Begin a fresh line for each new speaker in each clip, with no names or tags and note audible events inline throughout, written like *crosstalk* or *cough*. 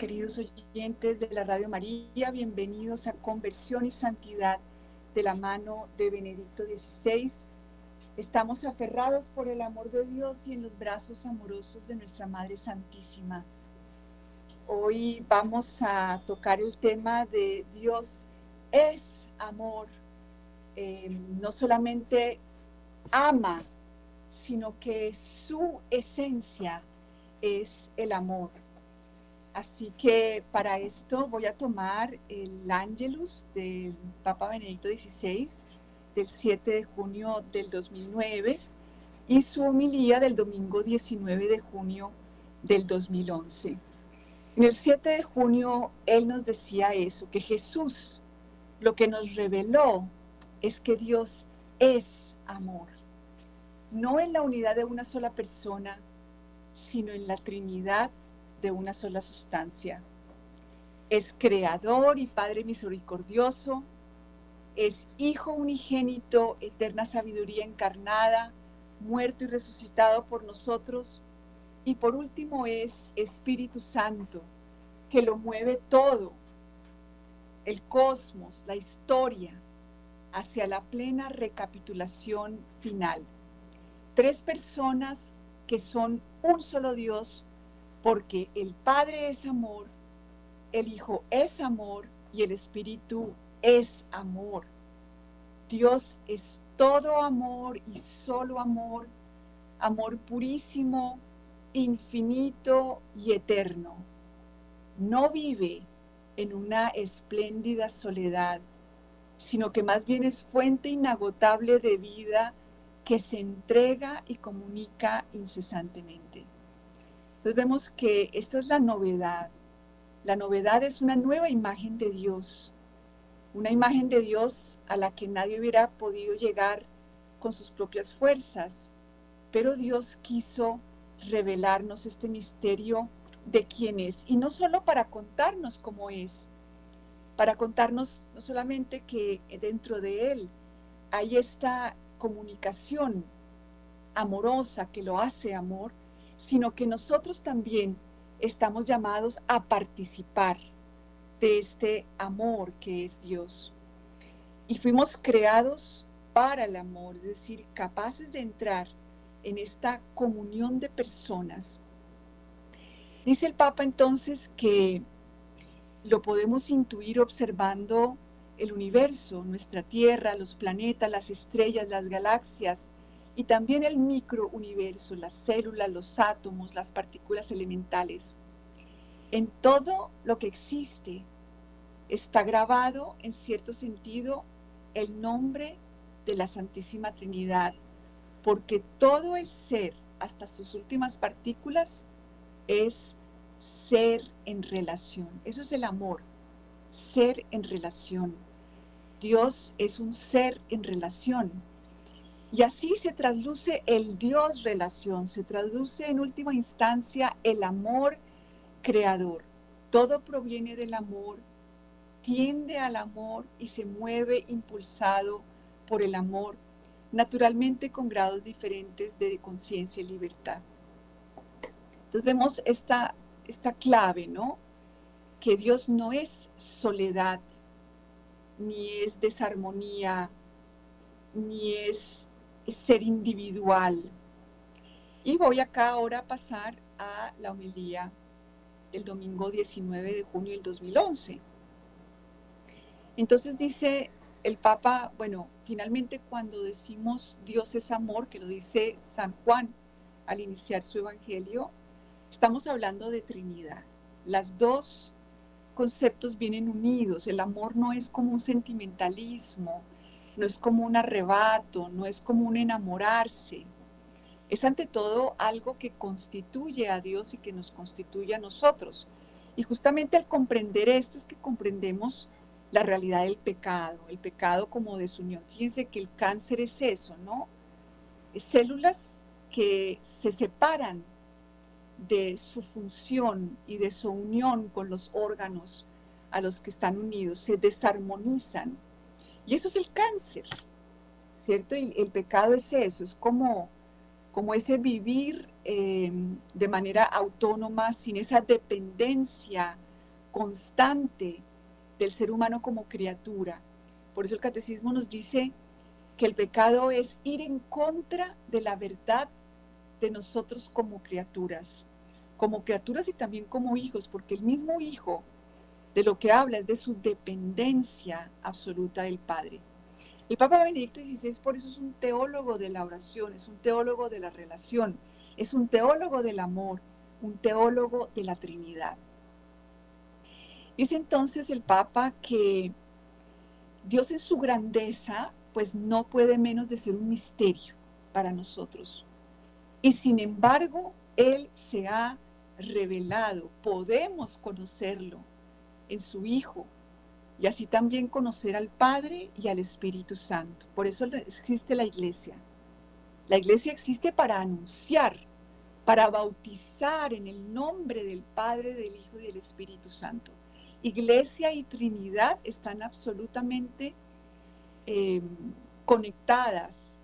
Queridos oyentes de la Radio María. Bienvenidos a Conversión y Santidad de la mano de Benedicto XVI. Estamos aferrados por el amor de Dios y en los brazos amorosos de nuestra Madre Santísima. Hoy vamos a tocar el tema de Dios es amor. Eh, no solamente ama, sino que su esencia es el amor. Así que para esto voy a tomar el Angelus del Papa Benedicto XVI del 7 de junio del 2009 y su homilía del domingo 19 de junio del 2011. En el 7 de junio él nos decía eso, que Jesús lo que nos reveló es que Dios es amor, no en la unidad de una sola persona, sino en la Trinidad de una sola sustancia. Es creador y Padre misericordioso, es Hijo unigénito, eterna sabiduría encarnada, muerto y resucitado por nosotros. Y por último es Espíritu Santo, que lo mueve todo, el cosmos, la historia, hacia la plena recapitulación final. Tres personas que son un solo Dios porque el Padre es amor, el Hijo es amor y el Espíritu es amor. Dios es todo amor y solo amor, amor purísimo, infinito y eterno. No vive en una espléndida soledad, sino que más bien es fuente inagotable de vida que se entrega y comunica incesantemente. Entonces vemos que esta es la novedad. La novedad es una nueva imagen de Dios, una imagen de Dios a la que nadie hubiera podido llegar con sus propias fuerzas, pero Dios quiso revelarnos este misterio de quién es, y no solo para contarnos cómo es, para contarnos no solamente que dentro de Él hay esta comunicación amorosa que lo hace amor, sino que nosotros también estamos llamados a participar de este amor que es Dios. Y fuimos creados para el amor, es decir, capaces de entrar en esta comunión de personas. Dice el Papa entonces que lo podemos intuir observando el universo, nuestra Tierra, los planetas, las estrellas, las galaxias, y también el microuniverso, las células, los átomos, las partículas elementales. En todo lo que existe está grabado, en cierto sentido, el nombre de la Santísima Trinidad, porque todo el ser, hasta sus últimas partículas, es ser en relación. Eso es el amor, ser en relación. Dios es un ser en relación y así se trasluce el Dios relación, se traduce en última instancia el amor creador. Todo proviene del amor, tiende al amor y se mueve impulsado por el amor, naturalmente con grados diferentes de conciencia y libertad. Entonces vemos esta, esta clave, ¿no? Que Dios no es soledad, ni es desarmonía, ni es ser individual. Y voy acá ahora a pasar a la homilía del domingo 19 de junio del 2011. Entonces dice el Papa, bueno, finalmente cuando decimos Dios es amor, que lo dice San Juan al iniciar su evangelio, estamos hablando de Trinidad. Las dos conceptos vienen unidos. El amor no es como un sentimentalismo, no es como un arrebato, no es como un enamorarse. Es ante todo algo que constituye a Dios y que nos constituye a nosotros. Y justamente al comprender esto es que comprendemos la realidad del pecado, el pecado como desunión. Fíjense que el cáncer es eso, ¿no? Células que se separan de su función y de su unión con los órganos a los que están unidos, se desarmonizan y eso es el cáncer, ¿cierto? Y el pecado es eso, es como, como ese vivir eh, de manera autónoma, sin esa dependencia constante del ser humano como criatura. Por eso el catecismo nos dice que el pecado es ir en contra de la verdad de nosotros como criaturas, como criaturas y también como hijos, porque el mismo hijo de lo que habla es de su dependencia absoluta del Padre. El Papa Benedicto XVI por eso es un teólogo de la oración, es un teólogo de la relación, es un teólogo del amor, un teólogo de la Trinidad. Dice entonces el Papa que Dios en su grandeza pues no puede menos de ser un misterio para nosotros. Y sin embargo, Él se ha revelado, podemos conocerlo en su Hijo y así también conocer al Padre y al Espíritu Santo. Por eso existe la iglesia. La iglesia existe para anunciar, para bautizar en el nombre del Padre, del Hijo y del Espíritu Santo. Iglesia y Trinidad están absolutamente em, conectadas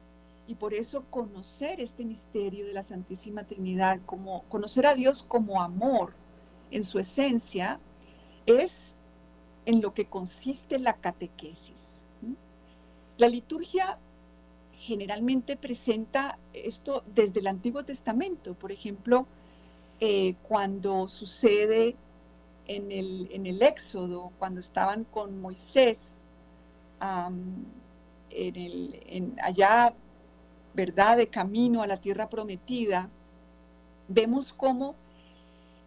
y por eso conocer este misterio de la Santísima Trinidad, como conocer a Dios como amor en su esencia, es en lo que consiste la catequesis. La liturgia generalmente presenta esto desde el Antiguo Testamento, por ejemplo, eh, cuando sucede en el, en el, Éxodo, cuando estaban con Moisés, en allá, ¿verdad?, de camino a la tierra prometida, vemos cómo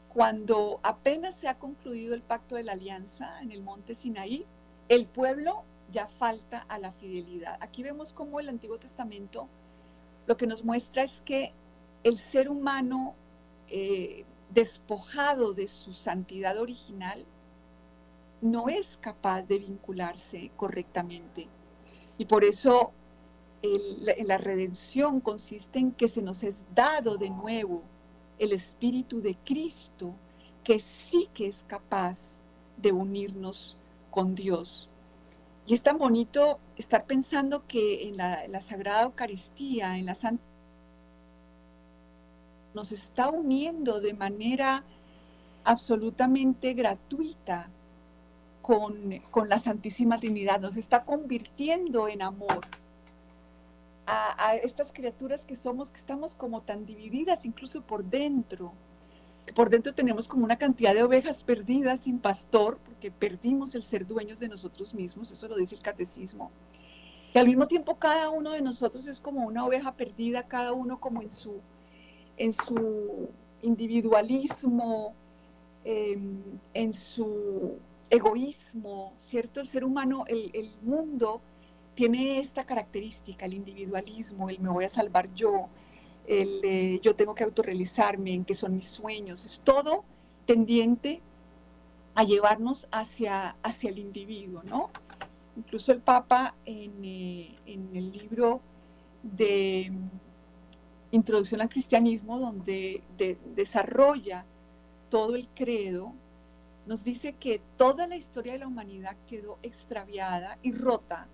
cuando apenas se ha concluido el pacto de la alianza en el monte Sinaí, el pueblo ya falta a la fidelidad. Aquí vemos cómo el Antiguo Testamento lo que nos muestra es que el ser humano eh, despojado de su santidad original no es capaz de vincularse correctamente. Y por eso la redención consiste en que se nos es dado de nuevo el Espíritu de Cristo, que sí que es capaz de unirnos con Dios. Y es tan bonito estar pensando que en la, Sagrada Eucaristía, en la Santa, nos está uniendo de manera absolutamente gratuita con, con la Santísima Trinidad, nos está convirtiendo en amor a, estas criaturas que somos, que estamos como tan divididas incluso por dentro. Por dentro tenemos como una cantidad de ovejas perdidas sin pastor, porque perdimos el ser dueños de nosotros mismos, eso lo dice el catecismo. Y al mismo tiempo cada uno de nosotros es como una oveja perdida, cada uno como en su, en su individualismo, em, en su egoísmo, ¿cierto? El ser humano, el mundo tiene esta característica, el individualismo, el me voy a salvar yo, el eh, yo tengo que autorrealizarme, en qué son mis sueños, es todo tendiente a llevarnos hacia, hacia el individuo, ¿no? Incluso el Papa en, eh, en el libro de Introducción al Cristianismo, donde desarrolla todo el credo, nos dice que toda la historia de la humanidad quedó extraviada y rota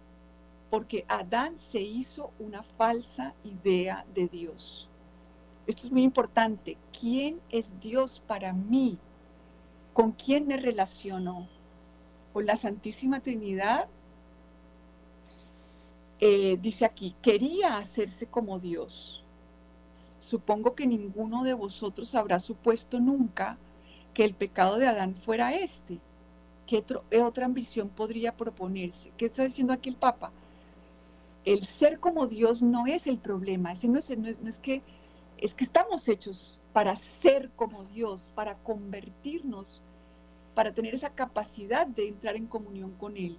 porque Adán se hizo una falsa idea de Dios. Esto es muy importante. ¿Quién es Dios para mí? ¿Con quién me relaciono? ¿Con la Santísima Trinidad? Eh, dice aquí, quería hacerse como Dios. Supongo que ninguno de vosotros habrá supuesto nunca que el pecado de Adán fuera este. ¿Qué otra ambición podría proponerse? ¿Qué está diciendo aquí el Papa? El ser como Dios no es el problema, ese no es, que es que estamos hechos para ser como Dios, para convertirnos, para tener esa capacidad de entrar en comunión con Él.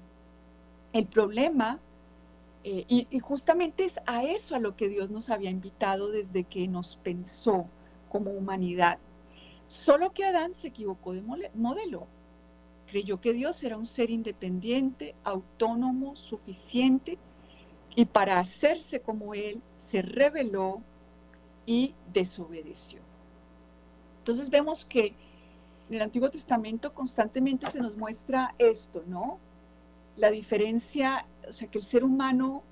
El problema, eh, y, y, justamente es a eso a lo que Dios nos había invitado desde que nos pensó como humanidad. Solo que Adán se equivocó de modelo. Creyó que Dios era un ser independiente, autónomo, suficiente, y para hacerse como Él, se rebeló y desobedeció. Entonces vemos que en el Antiguo Testamento constantemente se nos muestra esto, ¿no? La diferencia, o sea, que el ser humano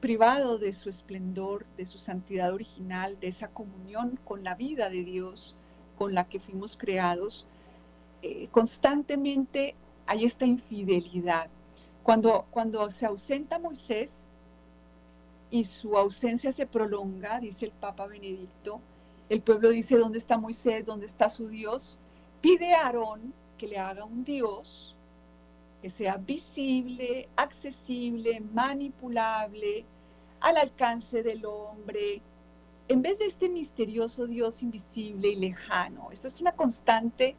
privado de su esplendor, de su santidad original, de esa comunión con la vida de Dios con la que fuimos creados, eh, constantemente hay esta infidelidad. Cuando, cuando se ausenta Moisés y su ausencia se prolonga, dice el Papa Benedicto, el pueblo dice, ¿dónde está Moisés? ¿Dónde está su Dios? Pide a Aarón que le haga un Dios que sea visible, accesible, manipulable, al alcance del hombre, en vez de este misterioso Dios invisible y lejano. Esta es una constante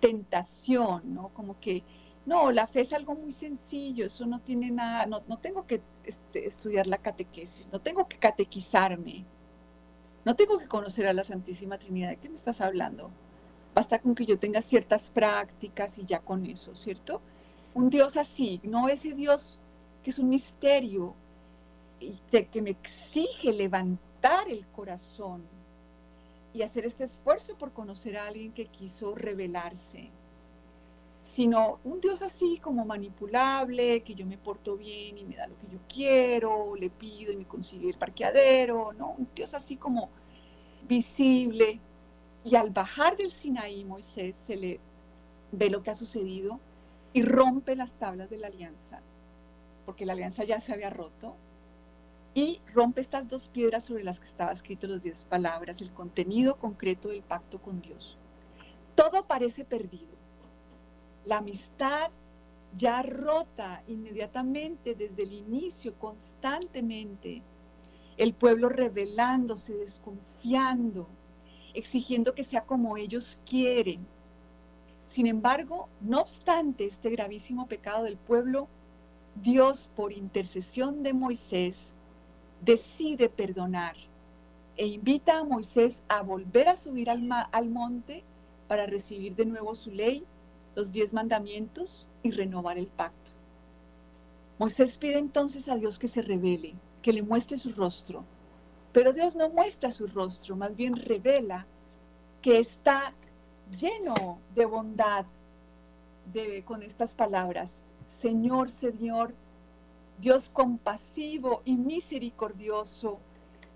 tentación, ¿no? Como que, no, la fe es algo muy sencillo, eso no tiene nada, no, tengo que este, estudiar la catequesis, no tengo que catequizarme, no tengo que conocer a la Santísima Trinidad. ¿De qué me estás hablando? Basta con que yo tenga ciertas prácticas y ya con eso, ¿cierto? Un Dios así, no ese Dios que es un misterio, que me exige levantar el corazón y hacer este esfuerzo por conocer a alguien que quiso revelarse, sino un Dios así como manipulable, que yo me porto bien y me da lo que yo quiero, le pido y me consigue el parqueadero, ¿no? Un Dios así como visible. Y al bajar del Sinaí, Moisés se le ve lo que ha sucedido y rompe las tablas de la alianza, porque la alianza ya se había roto, y rompe estas dos piedras sobre las que estaba escrito los diez palabras, el contenido concreto del pacto con Dios. Todo parece perdido. La amistad ya rota inmediatamente desde el inicio, constantemente. El pueblo rebelándose, desconfiando, exigiendo que sea como ellos quieren. Sin embargo, no obstante este gravísimo pecado del pueblo, Dios, por intercesión de Moisés, decide perdonar e invita a Moisés a volver a subir al, al monte para recibir de nuevo su ley, los diez mandamientos y renovar el pacto. Moisés pide entonces a Dios que se revele, que le muestre su rostro, pero Dios no muestra su rostro, más bien revela que está lleno de bondad de, con estas palabras. Señor, Señor, Dios compasivo y misericordioso,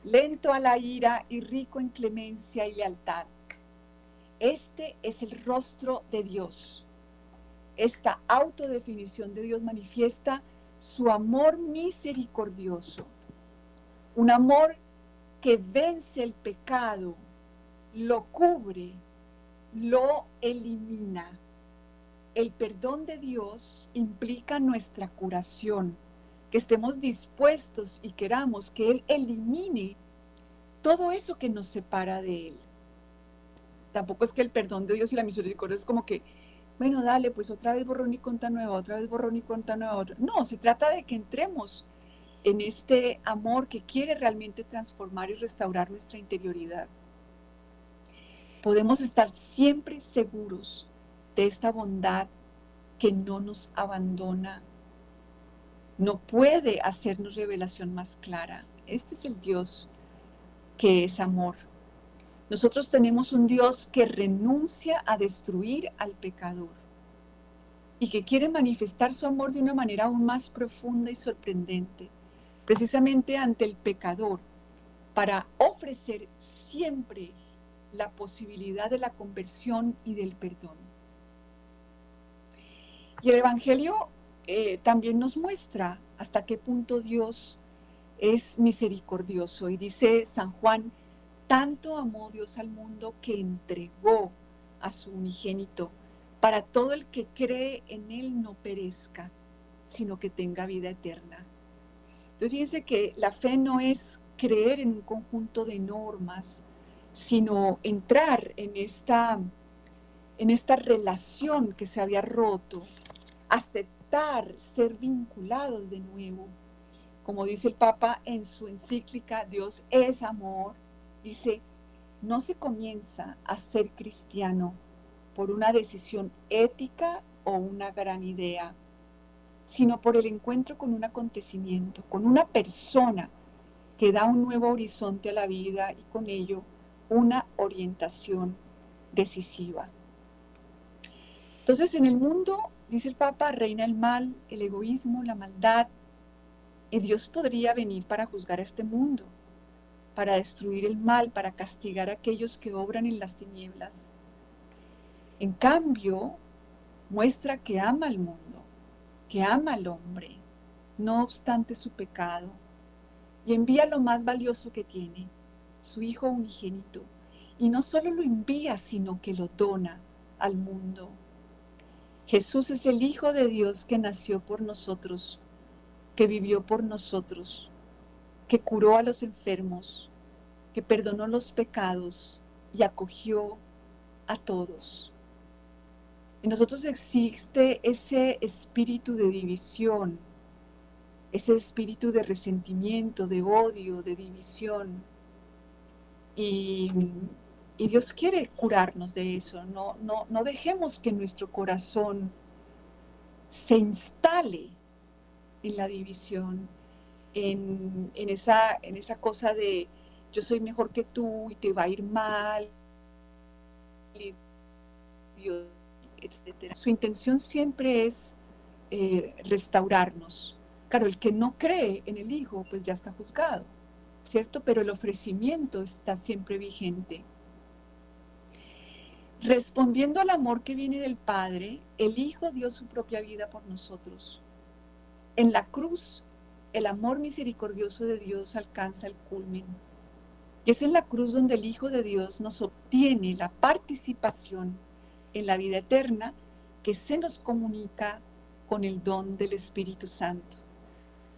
lento a la ira y rico en clemencia y lealtad. Este es el rostro de Dios. Esta autodefinición de Dios manifiesta su amor misericordioso, un amor que vence el pecado, lo cubre, lo elimina. El perdón de Dios implica nuestra curación que estemos dispuestos y queramos que Él elimine todo eso que nos separa de Él. Tampoco es que el perdón de Dios y la misericordia es como que, bueno, dale, pues otra vez borrón y cuenta nueva, otra vez borrón y cuenta nueva. No, se trata de que entremos en este amor que quiere realmente transformar y restaurar nuestra interioridad. Podemos estar siempre seguros de esta bondad que no nos abandona no puede hacernos revelación más clara. Este es el Dios que es amor. Nosotros tenemos un Dios que renuncia a destruir al pecador y que quiere manifestar su amor de una manera aún más profunda y sorprendente, precisamente ante el pecador, para ofrecer siempre la posibilidad de la conversión y del perdón. Y el Evangelio eh, también nos muestra hasta qué punto Dios es misericordioso. Y dice San Juan, tanto amó Dios al mundo que entregó a su unigénito para todo el que cree en Él no perezca, sino que tenga vida eterna. Entonces fíjense que la fe no es creer en un conjunto de normas, sino entrar en esta, en esta relación que se había roto, aceptar ser vinculados de nuevo. Como dice el Papa en su encíclica, Dios es amor, dice, no se comienza a ser cristiano por una decisión ética o una gran idea, sino por el encuentro con un acontecimiento, con una persona que da un nuevo horizonte a la vida y con ello una orientación decisiva. Entonces, en el mundo dice el Papa, reina el mal, el egoísmo, la maldad, Y Dios podría venir para juzgar a este mundo, para destruir el mal, para castigar a aquellos que obran en las tinieblas. En cambio, muestra que ama al mundo, que ama al hombre, no obstante su pecado, y envía lo más valioso que tiene, su Hijo unigénito, y no solo lo envía, sino que lo dona al mundo. Jesús es el Hijo de Dios que nació por nosotros, que vivió por nosotros, que curó a los enfermos, que perdonó los pecados y acogió a todos. En nosotros existe ese espíritu de división, ese espíritu de resentimiento, de odio, de división. Y, Dios quiere curarnos de eso. No, no, no dejemos que nuestro corazón se instale en la división, en, esa, cosa de yo soy mejor que tú y te va a ir mal, etc. Su intención siempre es eh, restaurarnos. Claro, el que no cree en el Hijo, pues ya está juzgado, ¿cierto? Pero el ofrecimiento está siempre vigente. Respondiendo al amor que viene del Padre, el Hijo dio su propia vida por nosotros. En la cruz, el amor misericordioso de Dios alcanza el culmen. Y es en la cruz donde el Hijo de Dios nos obtiene la participación en la vida eterna que se nos comunica con el don del Espíritu Santo.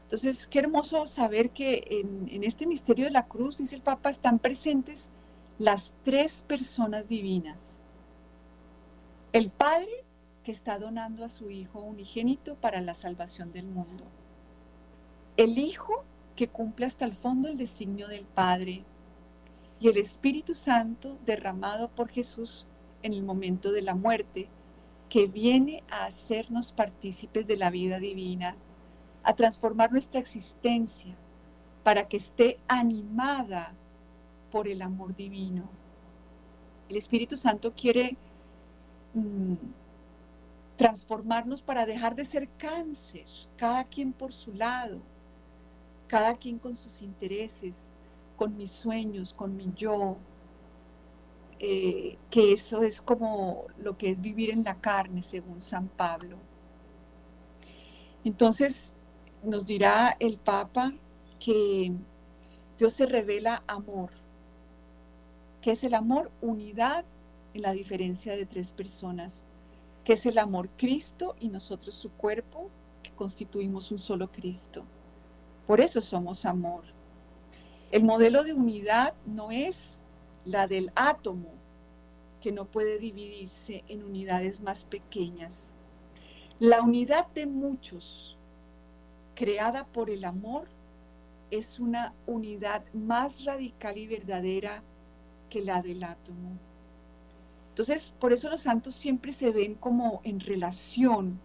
Entonces, qué hermoso saber que en, este misterio de la cruz, dice el Papa, están presentes las tres personas divinas. El Padre, que está donando a su Hijo unigénito para la salvación del mundo. El Hijo, que cumple hasta el fondo el designio del Padre. Y el Espíritu Santo, derramado por Jesús en el momento de la muerte, que viene a hacernos partícipes de la vida divina a transformar nuestra existencia para que esté animada por el amor divino. El Espíritu Santo quiere mm, transformarnos para dejar de ser cáncer, cada quien por su lado, cada quien con sus intereses, con mis sueños, con mi yo, eh, que eso es como lo que es vivir en la carne, según San Pablo. Entonces, nos dirá el Papa que Dios se revela amor. ¿Qué es el amor? Unidad en la diferencia de tres personas. ¿Qué es el amor? Cristo y nosotros su cuerpo, que constituimos un solo Cristo. Por eso somos amor. El modelo de unidad no es la del átomo, que no puede dividirse en unidades más pequeñas. La unidad de muchos, creada por el amor es una unidad más radical y verdadera que la del átomo. Entonces, por eso los santos siempre se ven como en relación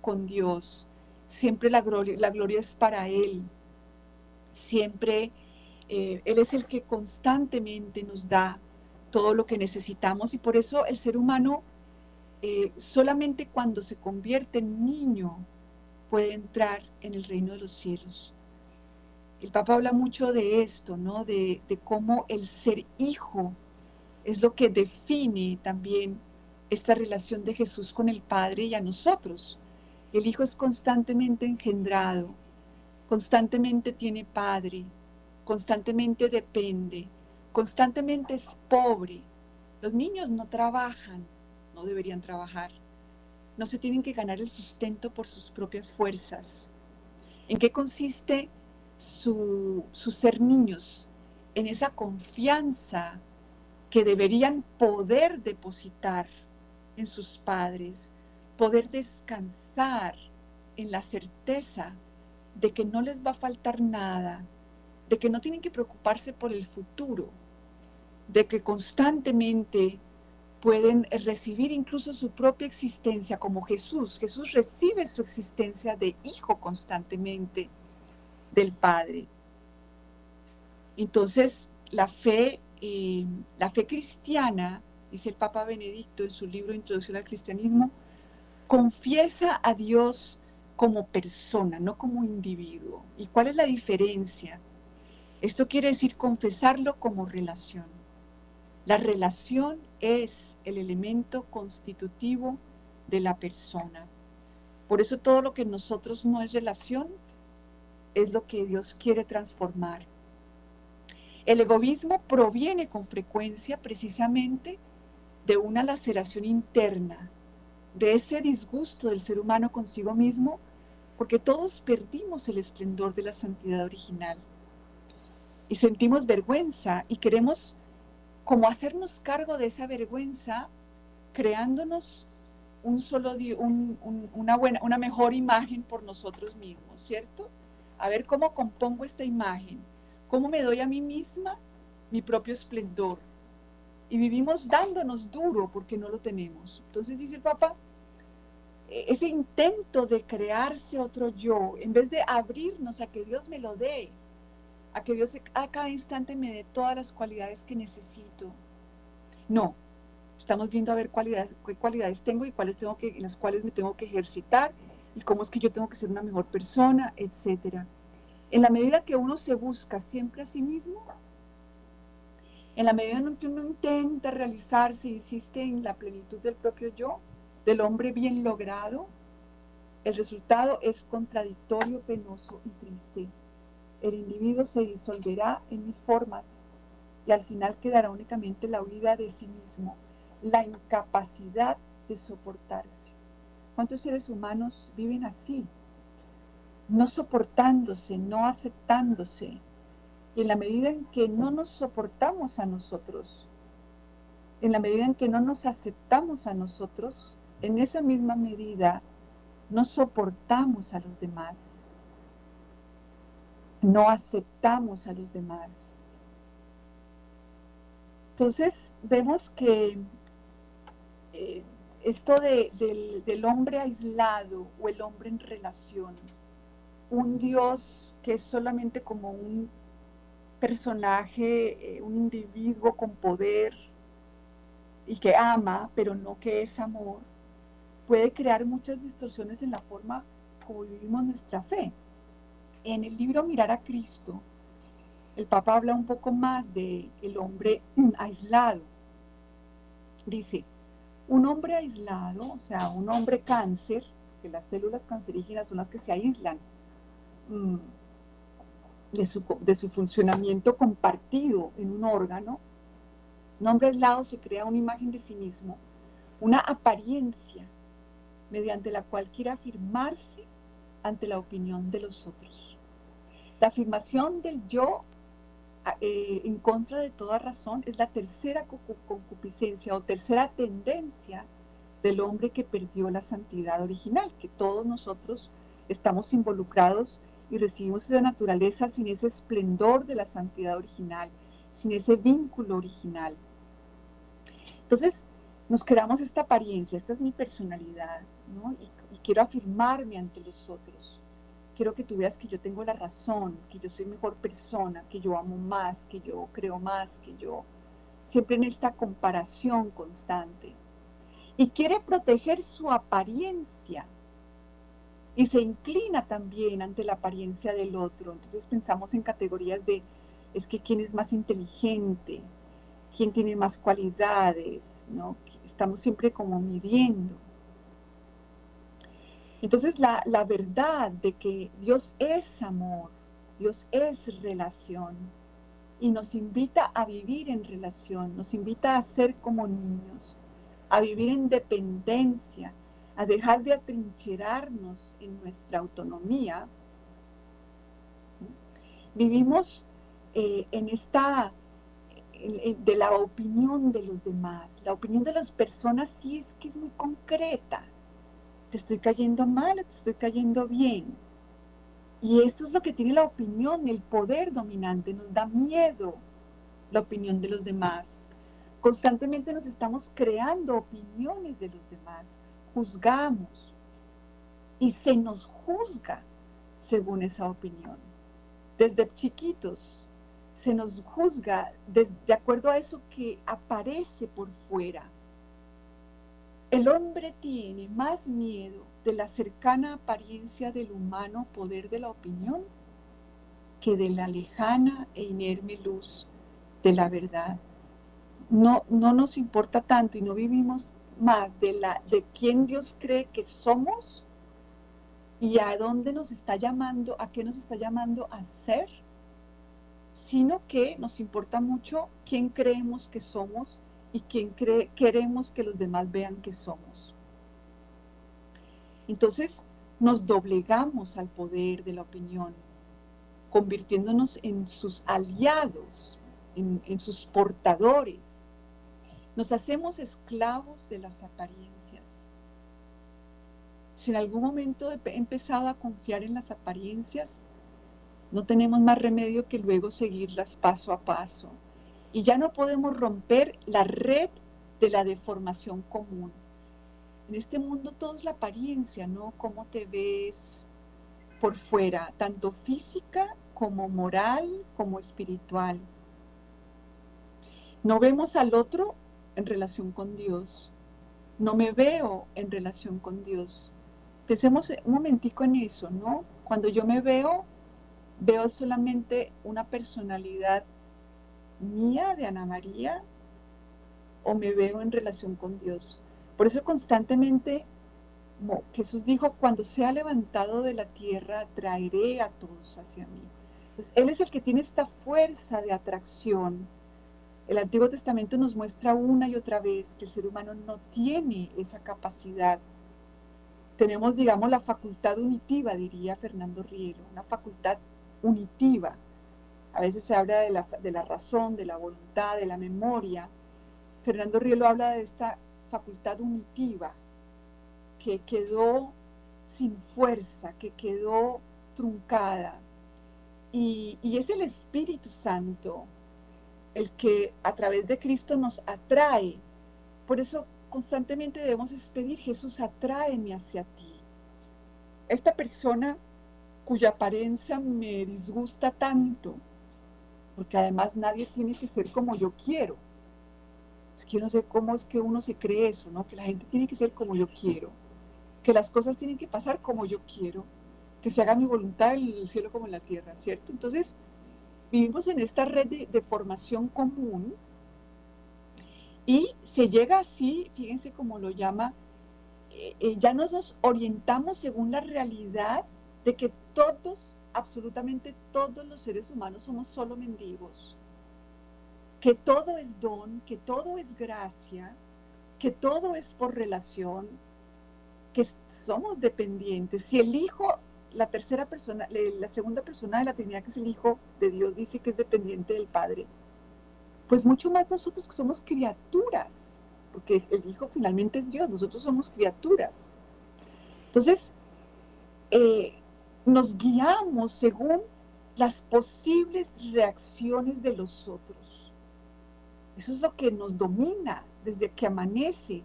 con Dios. Siempre la gloria, la gloria es para Él. Siempre eh, Él es el que constantemente nos da todo lo que necesitamos y por eso el ser humano eh, solamente cuando se convierte en niño puede entrar en el reino de los cielos. El Papa habla mucho de esto, ¿no? De, cómo el ser hijo es lo que define también esta relación de Jesús con el Padre y a nosotros. El Hijo es constantemente engendrado, constantemente tiene Padre, constantemente depende, constantemente es pobre. Los niños no trabajan, no deberían trabajar no se tienen que ganar el sustento por sus propias fuerzas. ¿En qué consiste su, ser niños? En esa confianza que deberían poder depositar en sus padres, poder descansar en la certeza de que no les va a faltar nada, de que no tienen que preocuparse por el futuro, de que constantemente pueden recibir incluso su propia existencia como Jesús. Jesús recibe su existencia de hijo constantemente del Padre. Entonces, la fe, eh, la fe cristiana, dice el Papa Benedicto en su libro Introducción al Cristianismo, confiesa a Dios como persona, no como individuo. ¿Y cuál es la diferencia? Esto quiere decir confesarlo como relación. La relación es el elemento constitutivo de la persona. Por eso todo lo que en nosotros no es relación es lo que Dios quiere transformar. El egoísmo proviene con frecuencia precisamente de una laceración interna, de ese disgusto del ser humano consigo mismo porque todos perdimos el esplendor de la santidad original y sentimos vergüenza y queremos como hacernos cargo de esa vergüenza creándonos un solo una buena una mejor imagen por nosotros mismos, ¿cierto? A ver cómo compongo esta imagen, cómo me doy a mí misma mi propio esplendor. Y vivimos dándonos duro porque no lo tenemos. Entonces dice el Papa, ese intento de crearse otro yo, en vez de abrirnos a que Dios me lo dé, a que Dios a cada instante me dé todas las cualidades que necesito. No, estamos viendo a ver cualidades, qué cualidades tengo y cuáles tengo que, en las cuales me tengo que ejercitar y cómo es que yo tengo que ser una mejor persona, etcétera. En la medida que uno se busca siempre a sí mismo, en la medida en que uno intenta realizarse, insiste en la plenitud del propio yo, del hombre bien logrado, el resultado es contradictorio, penoso y triste. El individuo se disolverá en mil formas y al final quedará únicamente la huida de sí mismo, la incapacidad de soportarse. ¿Cuántos seres humanos viven así? No soportándose, no aceptándose. Y en la medida en que no nos soportamos a nosotros, en la medida en que no nos aceptamos a nosotros, en esa misma medida no soportamos a los demás, no aceptamos a los demás. Entonces vemos que eh, esto del, hombre aislado o el hombre en relación, un Dios que es solamente como un personaje, eh, un individuo con poder y que ama, pero no que es amor, puede crear muchas distorsiones en la forma como vivimos nuestra fe. En el libro Mirar a Cristo, el Papa habla un poco más de el hombre *clears throat* aislado. Dice, un hombre aislado, o sea, un hombre cáncer, que las células cancerígenas son las que se aíslan mm, de, su, de su funcionamiento compartido en un órgano, un hombre aislado se crea una imagen de sí mismo, una apariencia mediante la cual quiere afirmarse ante la opinión de los otros. La afirmación del yo eh, en contra de toda razón es la tercera concupiscencia o tercera tendencia del hombre que perdió la santidad original, que todos nosotros estamos involucrados y recibimos esa naturaleza sin ese esplendor de la santidad original, sin ese vínculo original. Entonces, nos creamos esta apariencia, esta es mi personalidad, y, quiero afirmarme ante los otros. Quiero que tú veas que yo tengo la razón, que yo soy mejor persona, que yo amo más, que yo creo más, que yo... Siempre en esta comparación constante. Y quiere proteger su apariencia. Y se inclina también ante la apariencia del otro. Entonces pensamos en categorías de, es que quién es más inteligente, quién tiene más cualidades, ¿no? Estamos siempre como midiendo. Entonces la, verdad de que Dios es amor, Dios es relación y nos invita a vivir en relación, nos invita a ser como niños, a vivir en dependencia, a dejar de atrincherarnos en nuestra autonomía. Vivimos eh, en esta de la opinión de los demás. La opinión de las personas sí es que es muy concreta. Te estoy cayendo mal o te estoy cayendo bien. Y eso es lo que tiene la opinión, el poder dominante. Nos da miedo la opinión de los demás. Constantemente nos estamos creando opiniones de los demás. Juzgamos. Y se nos juzga según esa opinión. Desde chiquitos se nos juzga de, acuerdo a eso que aparece por fuera. El hombre tiene más miedo de la cercana apariencia del humano poder de la opinión que de la lejana e inerme luz de la verdad. No, no nos importa tanto y no vivimos más de, la, de quién Dios cree que somos y a dónde nos está llamando, a qué nos está llamando a ser, sino que nos importa mucho quién creemos que somos y quién queremos que los demás vean que somos. Entonces nos doblegamos al poder de la opinión, convirtiéndonos en sus aliados, en, en sus portadores. Nos hacemos esclavos de las apariencias. Si en algún momento he empezado a confiar en las apariencias, no tenemos más remedio que luego seguirlas paso a paso y ya no podemos romper la red de la deformación común. En este mundo todo es la apariencia, ¿no? Cómo te ves por fuera, tanto física como moral, como espiritual. No vemos al otro en relación con Dios. No me veo en relación con Dios. Pensemos un momentico en eso, ¿no? Cuando yo me veo, veo solamente una personalidad mía, de Ana María, o me veo en relación con Dios. Por eso constantemente Jesús dijo, cuando sea levantado de la tierra, traeré a todos hacia mí. Pues Él es el que tiene esta fuerza de atracción. El Antiguo Testamento nos muestra una y otra vez que el ser humano no tiene esa capacidad. Tenemos, digamos, la facultad unitiva, diría Fernando Riero, una facultad unitiva a veces se habla de la, de la razón, de la voluntad, de la memoria. Fernando Rielo habla de esta facultad unitiva que quedó sin fuerza, que quedó truncada. Y, y, es el Espíritu Santo el que a través de Cristo nos atrae. Por eso constantemente debemos pedir, Jesús, atráeme hacia ti. Esta persona cuya apariencia me disgusta tanto, porque además nadie tiene que ser como yo quiero. Es que yo no sé cómo es que uno se cree eso, ¿no? Que la gente tiene que ser como yo quiero, que las cosas tienen que pasar como yo quiero, que se haga mi voluntad en el cielo como en la tierra, ¿cierto? Entonces, vivimos en esta red de, formación común y se llega así, fíjense cómo lo llama, eh, eh, ya nos orientamos según la realidad de que todos absolutamente todos los seres humanos somos solo mendigos, que todo es don, que todo es gracia, que todo es por relación, que somos dependientes. Si el Hijo, la tercera persona, la segunda persona de la Trinidad, que es el Hijo de Dios, dice que es dependiente del Padre, pues mucho más nosotros que somos criaturas, porque el Hijo finalmente es Dios, nosotros somos criaturas. Entonces, eh, nos guiamos según las posibles reacciones de los otros. Eso es lo que nos domina desde que amanece.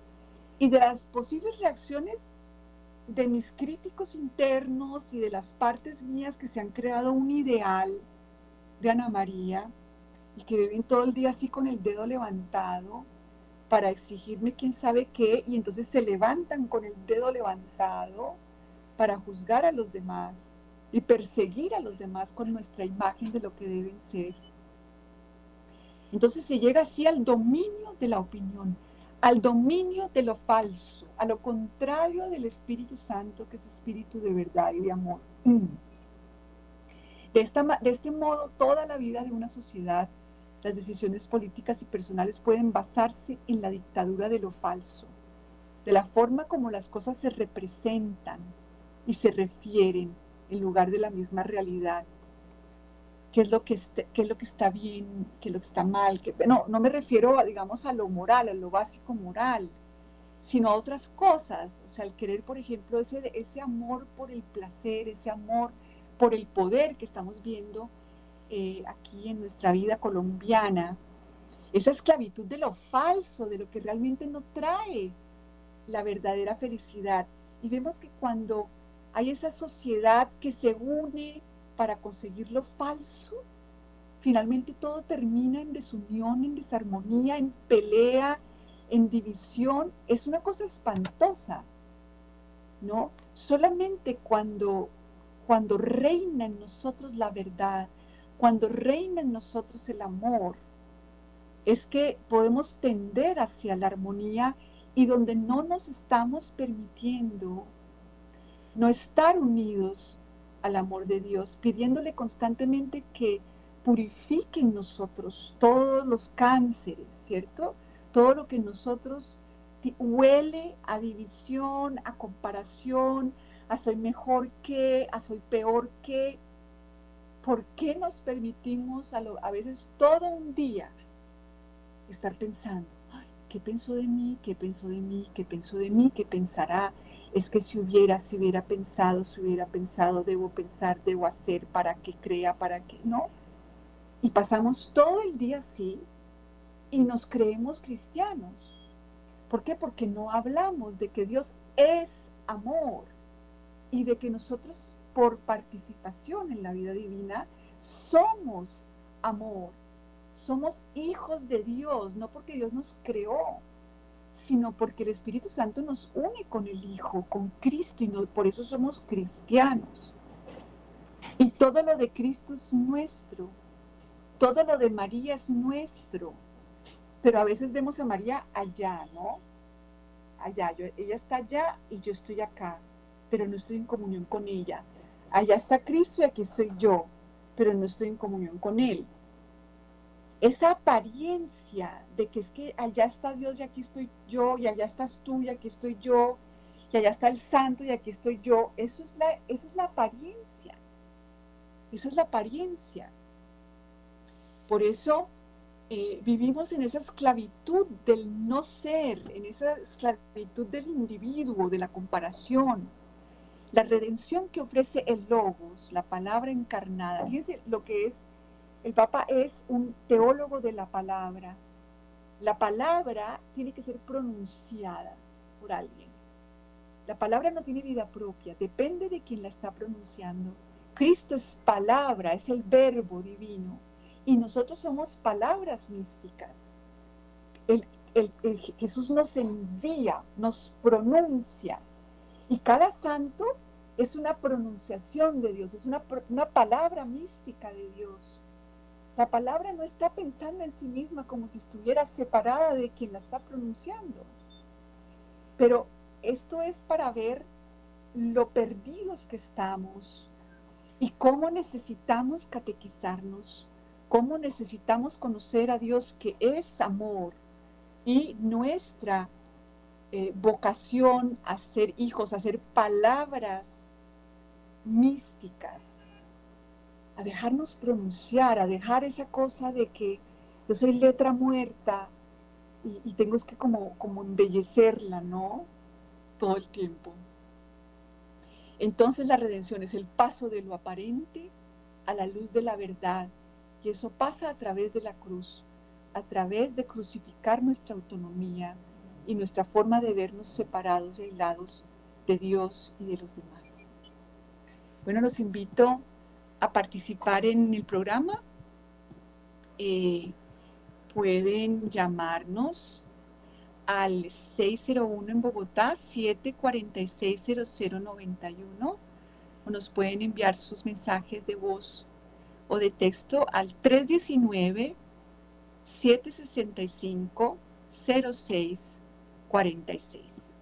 Y de las posibles reacciones de mis críticos internos y de las partes mías que se han creado un ideal de Ana María y que viven todo el día así con el dedo levantado para exigirme quién sabe qué y entonces se levantan con el dedo levantado para juzgar a los demás y perseguir a los demás con nuestra imagen de lo que deben ser. Entonces se llega así al dominio de la opinión, al dominio de lo falso, a lo contrario del Espíritu Santo, que es espíritu de verdad y de amor. De, esta, de este modo, toda la vida de una sociedad, las decisiones políticas y personales pueden basarse en la dictadura de lo falso, de la forma como las cosas se representan, y se refieren en lugar de la misma realidad. ¿Qué es lo que, este, qué es lo que está bien, qué es lo que está mal? Que, no, no me refiero, a, digamos, a lo moral, a lo básico moral, sino a otras cosas. O sea, el querer, por ejemplo, ese, ese amor por el placer, ese amor por el poder que estamos viendo eh, aquí en nuestra vida colombiana, esa esclavitud de lo falso, de lo que realmente no trae la verdadera felicidad. Y vemos que cuando hay esa sociedad que se une para conseguir lo falso. Finalmente todo termina en desunión, en desarmonía, en pelea, en división, es una cosa espantosa, ¿no? Solamente cuando, cuando reina en nosotros la verdad, cuando reina en nosotros el amor, es que podemos tender hacia la armonía y donde no nos estamos permitiendo no estar unidos al amor de Dios, pidiéndole constantemente que purifique en nosotros todos los cánceres, ¿cierto? Todo lo que en nosotros huele a división, a comparación, a soy mejor que, a soy peor que. ¿Por qué nos permitimos a, a veces todo un día estar pensando, ¿qué pensó de mí? ¿Qué pensó de mí? ¿Qué pensó de mí? ¿Qué pensará? Es que si hubiera, si hubiera pensado, si hubiera pensado, debo pensar, debo hacer para que crea, para que no. Y pasamos todo el día así y nos creemos cristianos. ¿Por qué? Porque no hablamos de que Dios es amor y de que nosotros por participación en la vida divina somos amor somos hijos de Dios, no porque Dios nos creó, sino porque el Espíritu Santo nos une con el Hijo, con Cristo, y por eso somos cristianos. Y todo lo de Cristo es nuestro, todo lo de María es nuestro, pero a veces vemos a María allá, ¿no? Allá, ella está allá y yo estoy acá, pero no estoy en comunión con ella. Allá está Cristo y aquí estoy yo, pero no estoy en comunión con Él esa apariencia de que es que allá está Dios y aquí estoy yo, y allá estás tú y aquí estoy yo, y allá está el santo y aquí estoy yo, eso es la, esa es la apariencia. Esa es la apariencia. Por eso eh, vivimos en esa esclavitud del no ser, en esa esclavitud del individuo, de la comparación. La redención que ofrece el Logos, la palabra encarnada, fíjense lo que es el Papa es un teólogo de la palabra. La palabra tiene que ser pronunciada por alguien. La palabra no tiene vida propia, depende de quien la está pronunciando. Cristo es palabra, es el verbo divino. Y nosotros somos palabras místicas. Jesús nos envía, nos pronuncia. Y cada santo es una pronunciación de Dios, es una palabra mística de Dios. La palabra no está pensando en sí misma como si estuviera separada de quien la está pronunciando. Pero esto es para ver lo perdidos que estamos y cómo necesitamos catequizarnos, cómo necesitamos conocer a Dios que es amor y nuestra eh, vocación a ser hijos, a ser palabras místicas a dejarnos pronunciar, a dejar esa cosa de que yo soy letra muerta y, tengo que como, como embellecerla, ¿no? Todo el tiempo. Entonces la redención es el paso de lo aparente a la luz de la verdad. Y eso pasa a través de la cruz, a través de crucificar nuestra autonomía y nuestra forma de vernos separados y aislados de Dios y de los demás. Bueno, los invito participar en el programa, eh, pueden llamarnos al 601 en Bogotá, 746-0091, o nos pueden enviar sus mensajes de voz o de texto al 319-765-0646.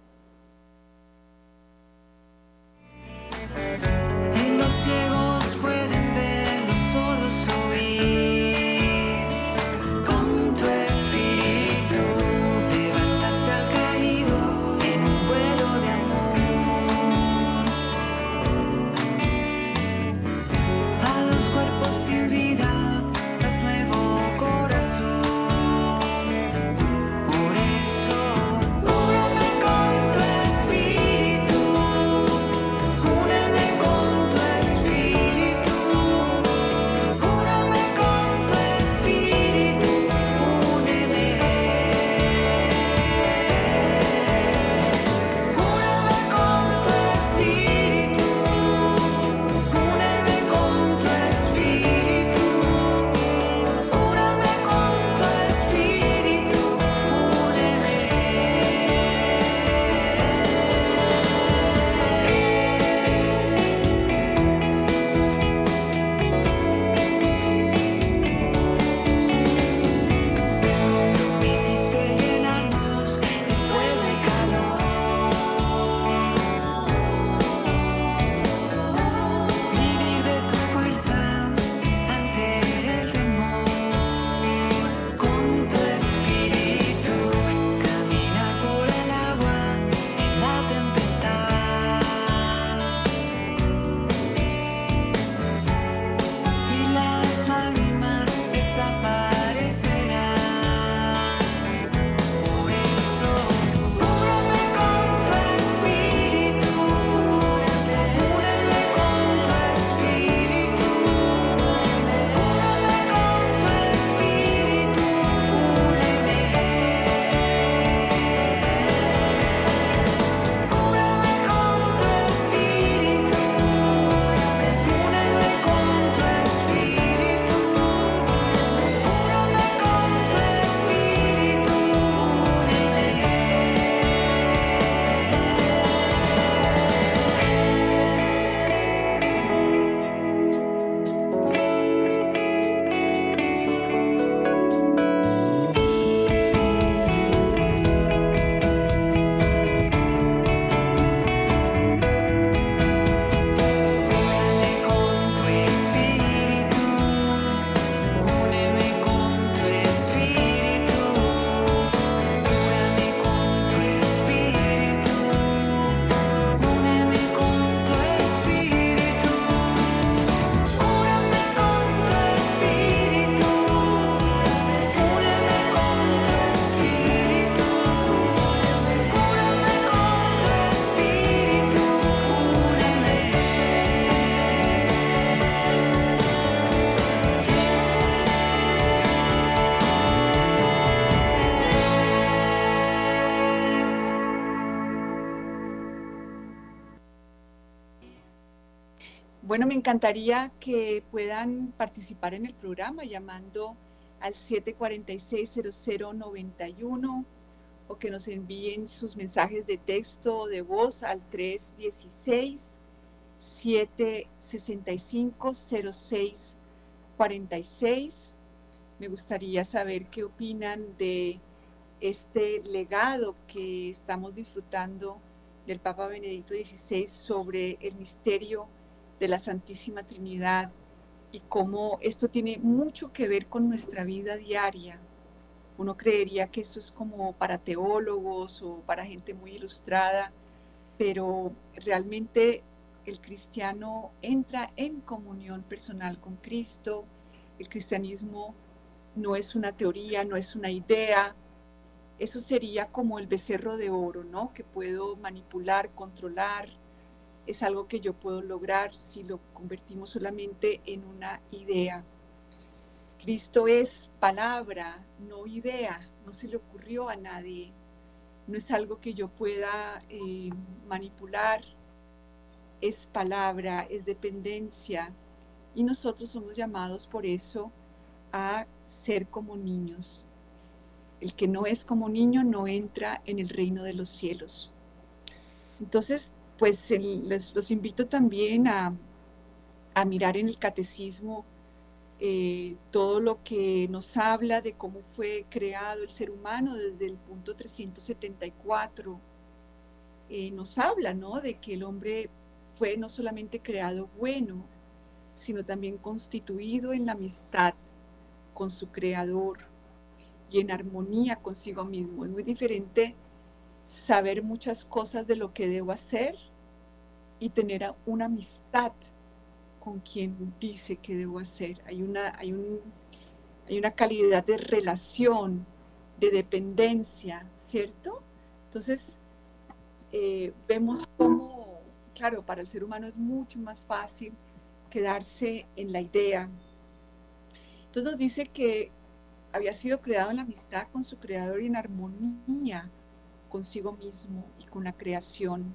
Bueno, me encantaría que puedan participar en el programa llamando al 746-0091 o que nos envíen sus mensajes de texto o de voz al 316 765 0646. Me gustaría saber qué opinan de este legado que estamos disfrutando del Papa Benedicto XVI sobre el misterio de la Santísima Trinidad y cómo esto tiene mucho que ver con nuestra vida diaria. Uno creería que esto es como para teólogos o para gente muy ilustrada, pero realmente el cristiano entra en comunión personal con Cristo. El cristianismo no es una teoría, no es una idea. Eso sería como el becerro de oro, ¿no? Que puedo manipular, controlar, es algo que yo puedo lograr si lo convertimos solamente en una idea. Cristo es palabra, no idea, no se le ocurrió a nadie, no es algo que yo pueda eh, manipular, es palabra, es dependencia y nosotros somos llamados por eso a ser como niños. El que no es como niño no entra en el reino de los cielos. Entonces, pues les, los invito también a, mirar en el catecismo eh, todo lo que nos habla de cómo fue creado el ser humano desde el punto 374. Eh, nos habla, ¿no? De que el hombre fue no solamente creado bueno, sino también constituido en la amistad con su creador y en armonía consigo mismo. Es muy diferente saber muchas cosas de lo que debo hacer y tener una amistad con quien dice que debo hacer. Hay una, hay un, hay una calidad de relación, de dependencia, ¿cierto? Entonces, eh, vemos cómo, claro, para el ser humano es mucho más fácil quedarse en la idea. Entonces nos dice que había sido creado en la amistad con su creador y en armonía consigo mismo y con la creación.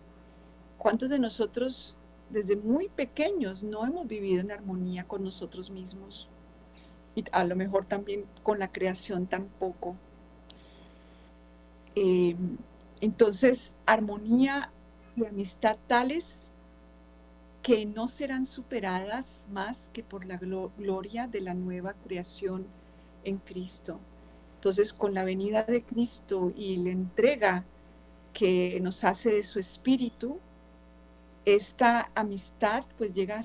¿Cuántos de nosotros desde muy pequeños no hemos vivido en armonía con nosotros mismos? Y a lo mejor también con la creación tampoco. Em, entonces, armonía y amistad tales que no serán superadas más que por la gloria de la nueva creación en Cristo. Entonces, con la venida de Cristo y la entrega que nos hace de su espíritu, esta amistad pues llega a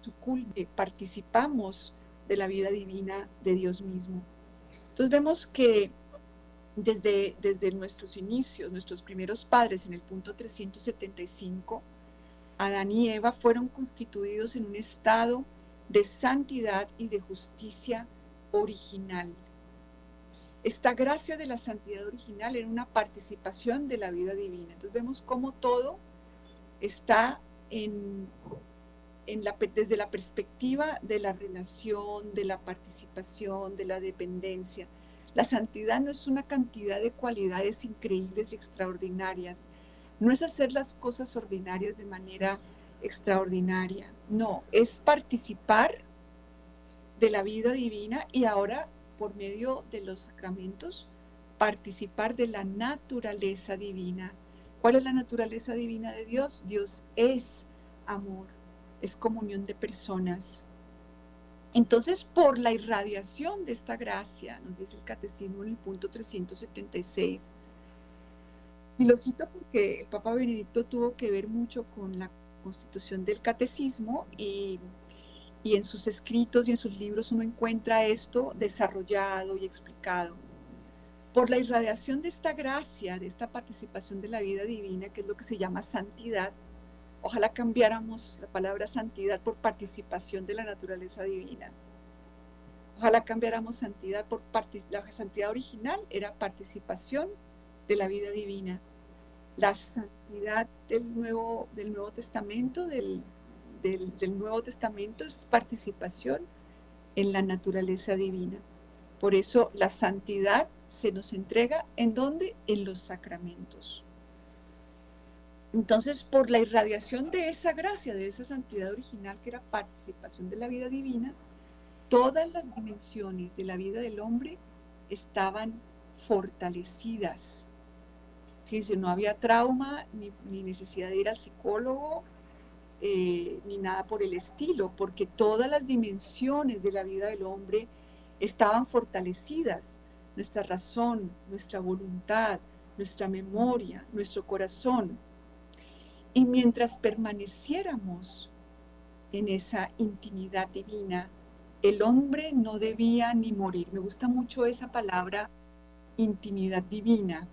su culme, participamos de la vida divina de Dios mismo. Entonces vemos que desde, desde nuestros inicios, nuestros primeros padres en el punto 375, Adán y Eva fueron constituidos en un estado de santidad y de justicia original. Esta gracia de la santidad original era una participación de la vida divina. Entonces vemos cómo todo está en, desde la perspectiva de la relación, de la participación, de la dependencia. La santidad no es una cantidad de cualidades increíbles y extraordinarias. No es hacer las cosas ordinarias de manera extraordinaria. No, es participar de la vida divina y ahora por medio de los sacramentos participar de la naturaleza divina ¿Cuál es la naturaleza divina de Dios? Dios es amor, es comunión de personas. Entonces, por la irradiación de esta gracia, nos dice el catecismo en el punto 376, y lo cito porque el Papa Benedicto tuvo que ver mucho con la constitución del catecismo y, y en sus escritos y en sus libros uno encuentra esto desarrollado y explicado por la irradiación de esta gracia, de esta participación de la vida divina, que es lo que se llama santidad, ojalá cambiáramos la palabra santidad por participación de la naturaleza divina. Ojalá cambiáramos santidad por la santidad original era participación de la vida divina. La santidad del Nuevo, del nuevo Testamento, del, del Nuevo Testamento es participación en la naturaleza divina. Por eso la santidad se nos entrega en dónde? En los sacramentos. Entonces, por la irradiación de esa gracia, de esa santidad original que era participación de la vida divina, todas las dimensiones de la vida del hombre estaban fortalecidas. Fíjense, no había trauma ni, necesidad de ir al psicólogo eh, ni nada por el estilo, porque todas las dimensiones de la vida del hombre estaban fortalecidas. Nuestra razón, nuestra voluntad, nuestra memoria, nuestro corazón. Y mientras permaneciéramos en esa intimidad divina, el hombre no debía ni morir. Me gusta mucho esa palabra intimidad divina,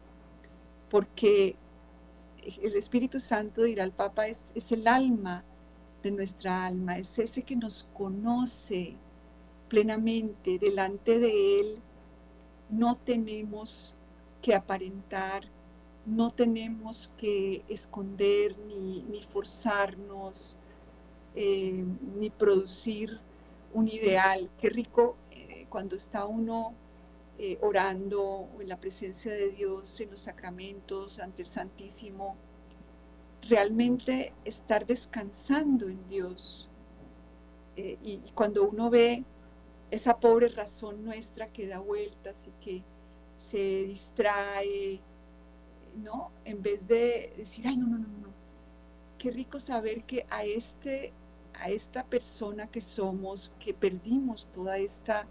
porque el Espíritu Santo, dirá el Papa, es, es el alma de nuestra alma, es ese que nos conoce plenamente delante de Él. No tenemos que aparentar, no tenemos que esconder ni, forzarnos, eh, ni producir un ideal. Qué rico eh, cuando está uno eh, orando en la presencia de Dios, en los sacramentos, ante el Santísimo, realmente estar descansando en Dios. Eh, y, cuando uno ve esa pobre razón nuestra que da vueltas y que se distrae, ¿no? En vez de decir, ay, no, no, no, no. Qué rico saber que a este a esta persona que somos, que perdimos toda esta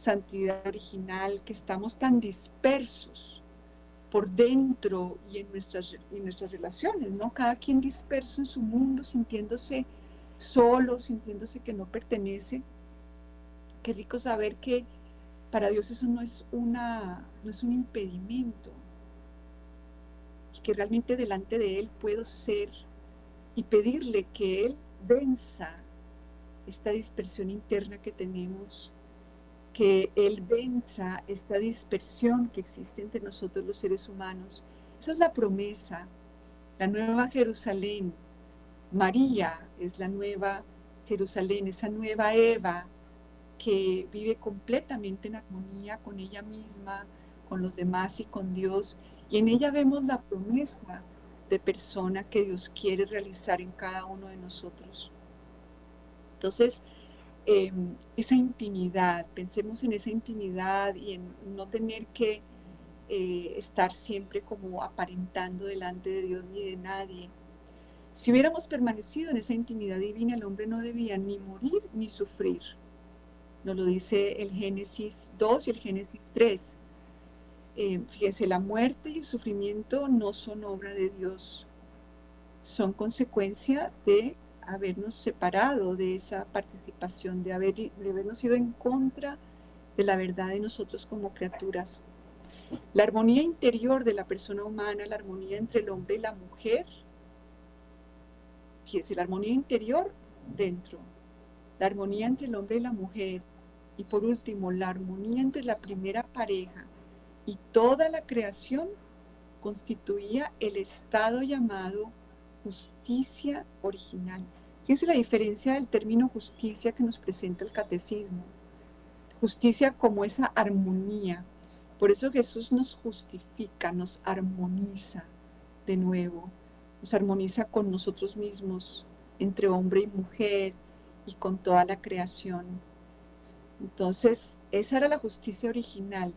santidad original, que estamos tan dispersos por dentro y en nuestras, en nuestras relaciones, ¿no? Cada quien disperso en su mundo, sintiéndose solo, sintiéndose que no pertenece. Qué rico saber que para Dios eso no es, una, no es un impedimento, y que realmente delante de Él puedo ser y pedirle que Él venza esta dispersión interna que tenemos, que Él venza esta dispersión que existe entre nosotros los seres humanos. Esa es la promesa, la nueva Jerusalén. María es la nueva Jerusalén, esa nueva Eva que vive completamente en armonía con ella misma, con los demás y con Dios. Y en ella vemos la promesa de persona que Dios quiere realizar en cada uno de nosotros. Entonces, em, esa intimidad, pensemos en esa intimidad y en no tener que eh, estar siempre como aparentando delante de Dios ni de nadie. Si hubiéramos permanecido en esa intimidad divina, el hombre no debía ni morir ni sufrir. Nos lo dice el Génesis 2 y el Génesis 3. Eh, fíjense, la muerte y el sufrimiento no son obra de Dios, son consecuencia de habernos separado de esa participación, de, haber, habernos ido en contra de la verdad de nosotros como criaturas. La armonía interior de la persona humana, la armonía entre el hombre y la mujer, fíjense, la armonía interior dentro, la armonía entre el hombre y la mujer, y por último, la armonía entre la primera pareja y toda la creación constituía el estado llamado justicia original. Fíjense la diferencia del término justicia que nos presenta el catecismo. Justicia como esa armonía. Por eso Jesús nos justifica, nos armoniza de nuevo. Nos armoniza con nosotros mismos, entre hombre y mujer y con toda la creación. Entonces, esa era la justicia original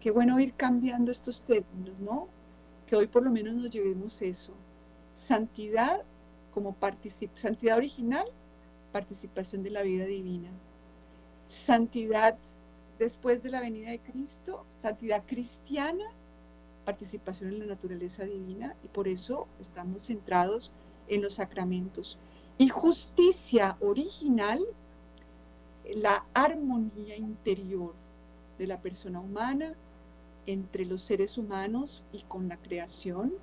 qué bueno ir cambiando estos términos, ¿no? Que hoy por lo menos nos llevemos eso. Santidad como santidad original, participación de la vida divina. Santidad después de la venida de Cristo, santidad cristiana, participación en la naturaleza divina y por eso estamos centrados en los sacramentos. Y justicia original, la armonía interior de la persona humana entre los seres humanos y con la creación.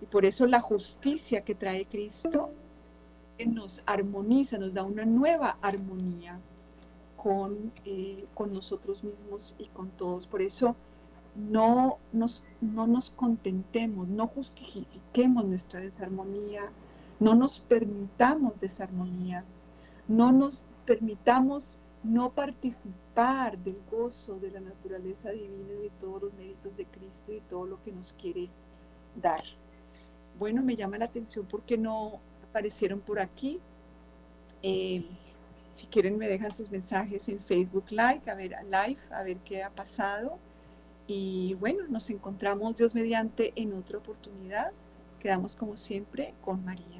Y por eso la justicia que trae Cristo nos armoniza, nos da una nueva armonía con, eh, con nosotros mismos y con todos. Por eso no nos, no nos contentemos, no justifiquemos nuestra desarmonía, no nos permitamos desarmonía, no nos permitamos no participar del gozo de la naturaleza divina y de todos los méritos de Cristo y todo lo que nos quiere dar. Bueno, me llama la atención porque no aparecieron por aquí. Eh, si quieren me dejan sus mensajes en Facebook Live, a ver, live, a ver qué ha pasado. Y bueno, nos encontramos Dios mediante en otra oportunidad. Quedamos como siempre con María.